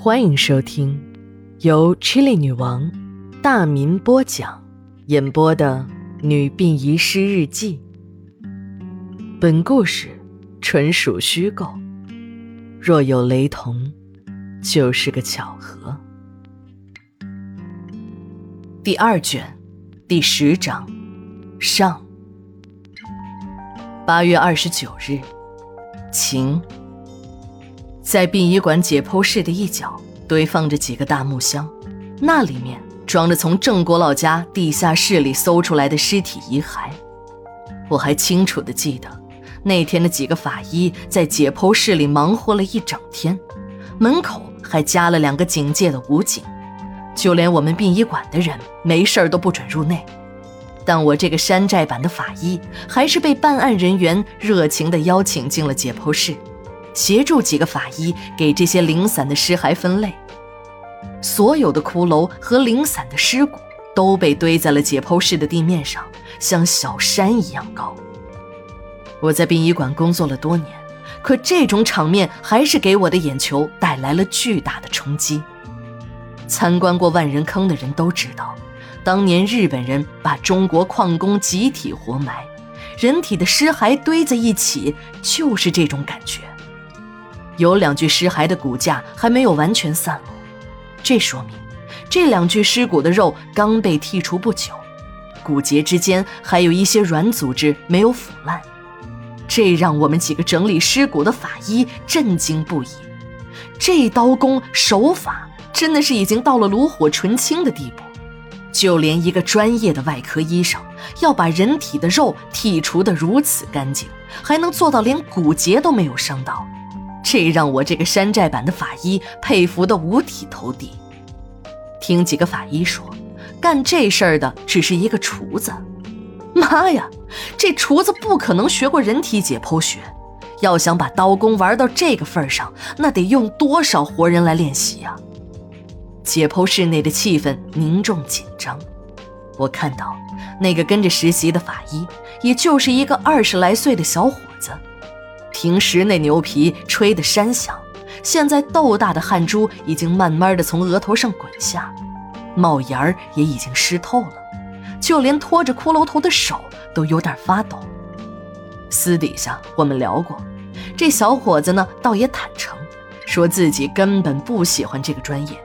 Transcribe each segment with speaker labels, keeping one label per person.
Speaker 1: 欢迎收听由 Chili 女王大民播讲、演播的《女病遗失日记》。本故事纯属虚构，若有雷同，就是个巧合。第二卷第十章上。八月二十九日，晴。在殡仪馆解剖室的一角堆放着几个大木箱，那里面装着从郑国老家地下室里搜出来的尸体遗骸。我还清楚地记得，那天的几个法医在解剖室里忙活了一整天，门口还加了两个警戒的武警，就连我们殡仪馆的人没事都不准入内。但我这个山寨版的法医，还是被办案人员热情地邀请进了解剖室。协助几个法医给这些零散的尸骸分类，所有的骷髅和零散的尸骨都被堆在了解剖室的地面上，像小山一样高。我在殡仪馆工作了多年，可这种场面还是给我的眼球带来了巨大的冲击。参观过万人坑的人都知道，当年日本人把中国矿工集体活埋，人体的尸骸堆在一起，就是这种感觉。有两具尸骸的骨架还没有完全散落，这说明这两具尸骨的肉刚被剔除不久，骨节之间还有一些软组织没有腐烂，这让我们几个整理尸骨的法医震惊不已。这刀工手法真的是已经到了炉火纯青的地步，就连一个专业的外科医生要把人体的肉剔除得如此干净，还能做到连骨节都没有伤到。这让我这个山寨版的法医佩服得五体投地。听几个法医说，干这事儿的只是一个厨子。妈呀，这厨子不可能学过人体解剖学，要想把刀工玩到这个份上，那得用多少活人来练习呀？解剖室内的气氛凝重紧张。我看到那个跟着实习的法医，也就是一个二十来岁的小伙子。平时那牛皮吹得山响，现在豆大的汗珠已经慢慢的从额头上滚下，帽檐儿也已经湿透了，就连拖着骷髅头的手都有点发抖。私底下我们聊过，这小伙子呢倒也坦诚，说自己根本不喜欢这个专业。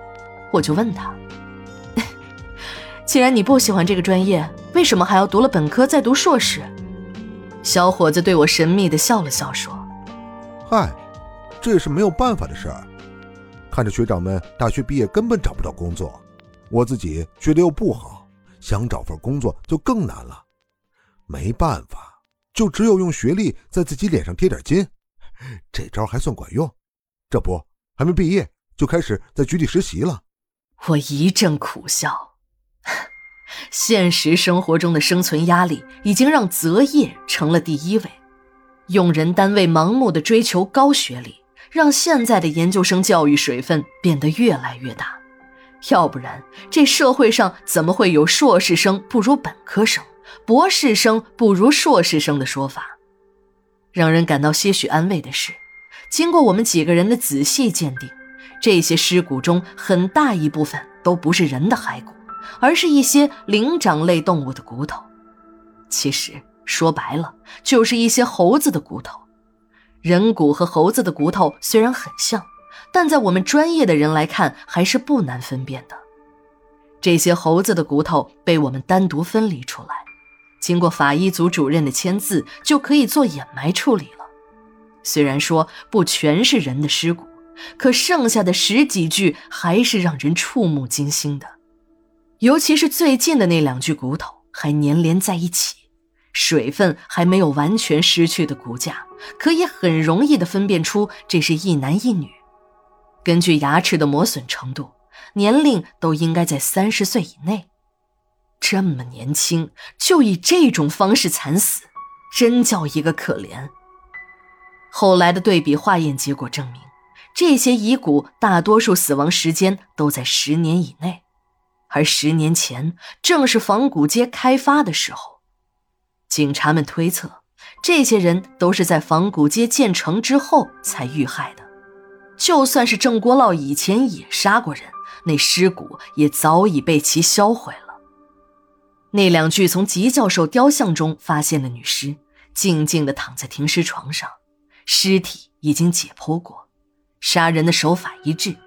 Speaker 1: 我就问他，既然你不喜欢这个专业，为什么还要读了本科再读硕士？小伙子对我神秘的笑了笑，说。
Speaker 2: 嗨，这也是没有办法的事儿。看着学长们大学毕业根本找不到工作，我自己学的又不好，想找份工作就更难了。没办法，就只有用学历在自己脸上贴点金。这招还算管用。这不，还没毕业就开始在局里实习了。
Speaker 1: 我一阵苦笑。现实生活中的生存压力已经让择业成了第一位。用人单位盲目的追求高学历，让现在的研究生教育水分变得越来越大。要不然，这社会上怎么会有硕士生不如本科生、博士生不如硕士生的说法？让人感到些许安慰的是，经过我们几个人的仔细鉴定，这些尸骨中很大一部分都不是人的骸骨，而是一些灵长类动物的骨头。其实。说白了，就是一些猴子的骨头。人骨和猴子的骨头虽然很像，但在我们专业的人来看，还是不难分辨的。这些猴子的骨头被我们单独分离出来，经过法医组主任的签字，就可以做掩埋处理了。虽然说不全是人的尸骨，可剩下的十几具还是让人触目惊心的，尤其是最近的那两具骨头还粘连在一起。水分还没有完全失去的骨架，可以很容易的分辨出这是一男一女。根据牙齿的磨损程度，年龄都应该在三十岁以内。这么年轻就以这种方式惨死，真叫一个可怜。后来的对比化验结果证明，这些遗骨大多数死亡时间都在十年以内，而十年前正是仿古街开发的时候。警察们推测，这些人都是在仿古街建成之后才遇害的。就算是郑国老以前也杀过人，那尸骨也早已被其销毁了。那两具从吉教授雕像中发现的女尸，静静地躺在停尸床上，尸体已经解剖过，杀人的手法一致，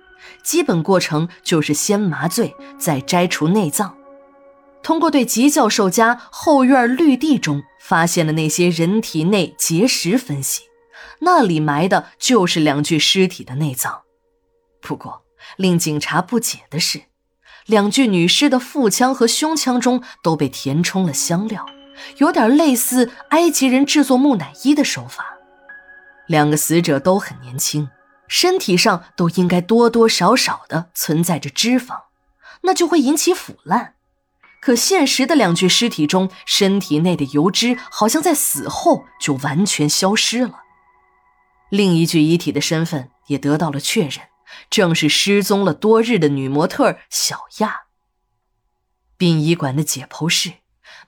Speaker 1: 基本过程就是先麻醉，再摘除内脏。通过对吉教授家后院绿地中发现的那些人体内结石分析，那里埋的就是两具尸体的内脏。不过，令警察不解的是，两具女尸的腹腔和胸腔中都被填充了香料，有点类似埃及人制作木乃伊的手法。两个死者都很年轻，身体上都应该多多少少的存在着脂肪，那就会引起腐烂。可现实的两具尸体中，身体内的油脂好像在死后就完全消失了。另一具遗体的身份也得到了确认，正是失踪了多日的女模特小亚。殡仪馆的解剖室，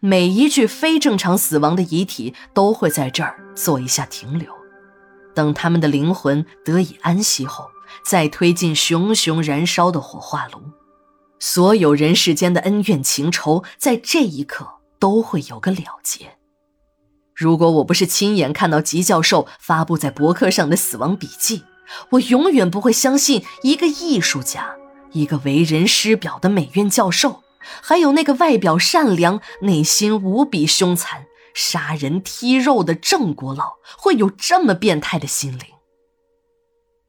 Speaker 1: 每一具非正常死亡的遗体都会在这儿做一下停留，等他们的灵魂得以安息后，再推进熊熊燃烧的火化炉。所有人世间的恩怨情仇，在这一刻都会有个了结。如果我不是亲眼看到吉教授发布在博客上的死亡笔记，我永远不会相信一个艺术家、一个为人师表的美院教授，还有那个外表善良、内心无比凶残、杀人踢肉的郑国老，会有这么变态的心灵。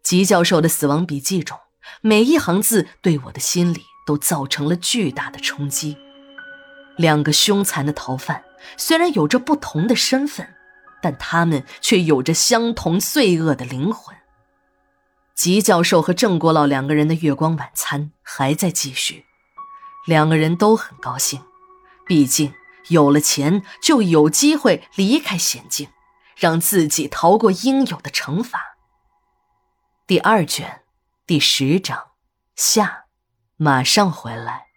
Speaker 1: 吉教授的死亡笔记中，每一行字对我的心里。都造成了巨大的冲击。两个凶残的逃犯虽然有着不同的身份，但他们却有着相同罪恶的灵魂。吉教授和郑国老两个人的月光晚餐还在继续，两个人都很高兴，毕竟有了钱就有机会离开险境，让自己逃过应有的惩罚。第二卷，第十章下。马上回来。